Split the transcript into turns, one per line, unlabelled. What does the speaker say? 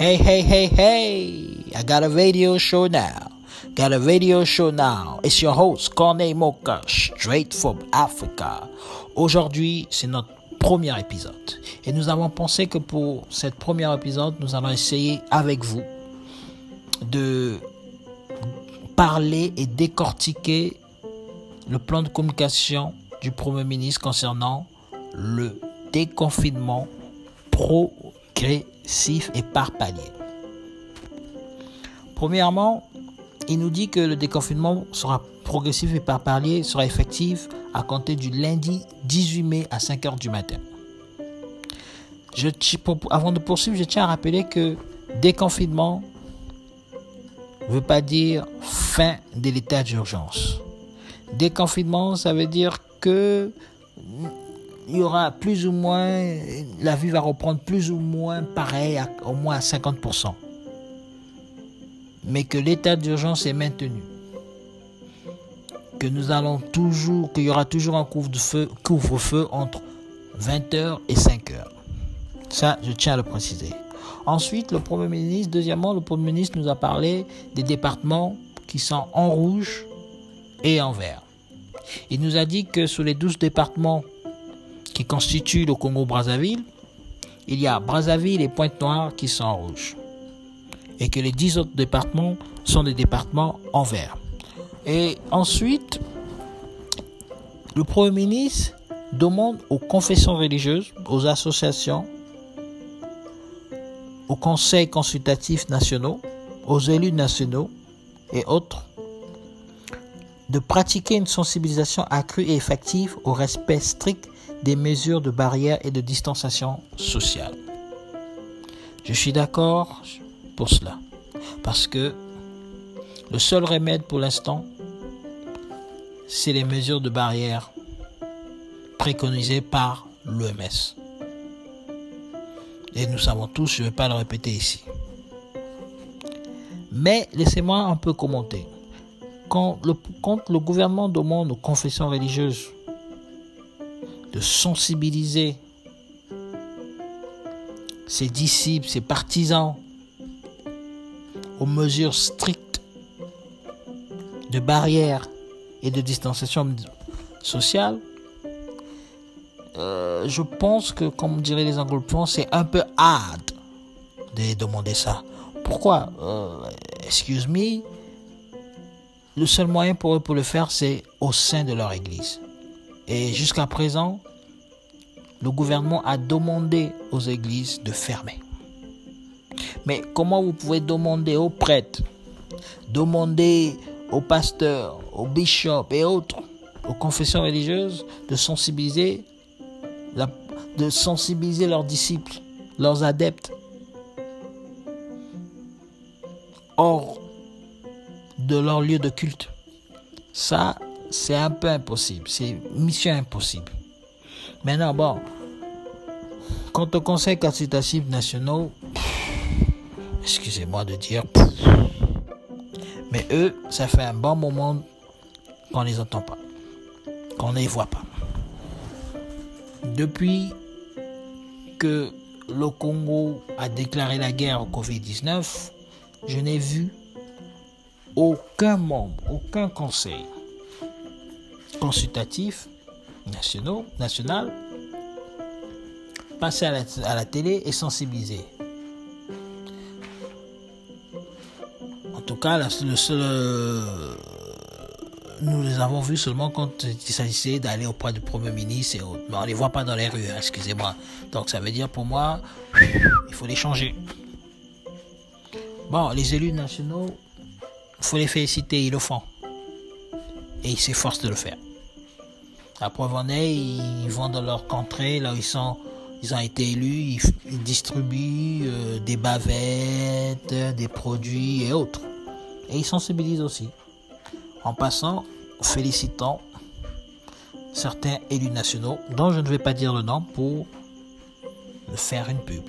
Hey, hey, hey, hey! I got a radio show now. Got a radio show now. It's your host, Corneille Moka, straight from Africa. Aujourd'hui, c'est notre premier épisode. Et nous avons pensé que pour cette premier épisode, nous allons essayer avec vous de parler et décortiquer le plan de communication du Premier ministre concernant le déconfinement progressif et par palier. Premièrement, il nous dit que le déconfinement sera progressif et par palier sera effectif à compter du lundi 18 mai à 5 h du matin. Je, avant de poursuivre, je tiens à rappeler que déconfinement ne veut pas dire fin de l'état d'urgence. Déconfinement, ça veut dire que il y aura plus ou moins, la vie va reprendre plus ou moins pareil, au moins à 50%. Mais que l'état d'urgence est maintenu. Que nous allons toujours, qu'il y aura toujours un couvre-feu couvre entre 20h et 5h. Ça, je tiens à le préciser. Ensuite, le Premier ministre, deuxièmement, le Premier ministre nous a parlé des départements qui sont en rouge et en vert. Il nous a dit que sur les 12 départements qui constituent le Congo-Brazzaville, il y a Brazzaville et Pointe-Noire qui sont en rouge. Et que les 10 autres départements sont des départements en vert. Et ensuite, le Premier ministre demande aux confessions religieuses, aux associations, aux conseils consultatifs nationaux, aux élus nationaux et autres de pratiquer une sensibilisation accrue et effective au respect strict des mesures de barrière et de distanciation sociale. Je suis d'accord pour cela, parce que le seul remède pour l'instant, c'est les mesures de barrière préconisées par l'OMS. Et nous savons tous, je ne vais pas le répéter ici. Mais laissez-moi un peu commenter quand le, quand le gouvernement demande aux confessions religieuses de sensibiliser ses disciples, ses partisans aux mesures strictes de barrières et de distanciation sociale, euh, je pense que, comme diraient les anglophones, c'est un peu hard de demander ça. Pourquoi? Euh, Excuse me, le seul moyen pour eux pour le faire, c'est au sein de leur église. Et jusqu'à présent, le gouvernement a demandé aux églises de fermer. Mais comment vous pouvez demander aux prêtres, demander aux pasteurs, aux bishops et autres, aux confessions religieuses de sensibiliser, de sensibiliser leurs disciples, leurs adeptes? Hors de leur lieu de culte. C'est un peu impossible. C'est mission impossible. Maintenant, bon, quant au Conseil consultatif national, excusez-moi de dire, mais eux, ça fait un bon moment qu'on les entend pas, qu'on ne les voit pas. Depuis que le Congo a déclaré la guerre au Covid-19, je n'ai vu aucun membre, aucun conseil consultatif national, national passer à la, télé et sensibiliser. En tout cas, le seul, euh, nous les avons vus seulement quand il s'agissait d'aller auprès du Premier ministre et autres. On ne les voit pas dans les rues, hein, excusez-moi. Donc ça veut dire pour moi, il faut les changer. Bon, les élus nationaux, il faut les féliciter, ils le font. Et ils s'efforcent de le faire. La preuve ils vont dans leur contrée, là où ils ont été élus, ils, distribuent euh, des bavettes, des produits et autres. Et ils sensibilisent aussi. En passant, félicitant certains élus nationaux, dont je ne vais pas dire le nom pour faire une pub.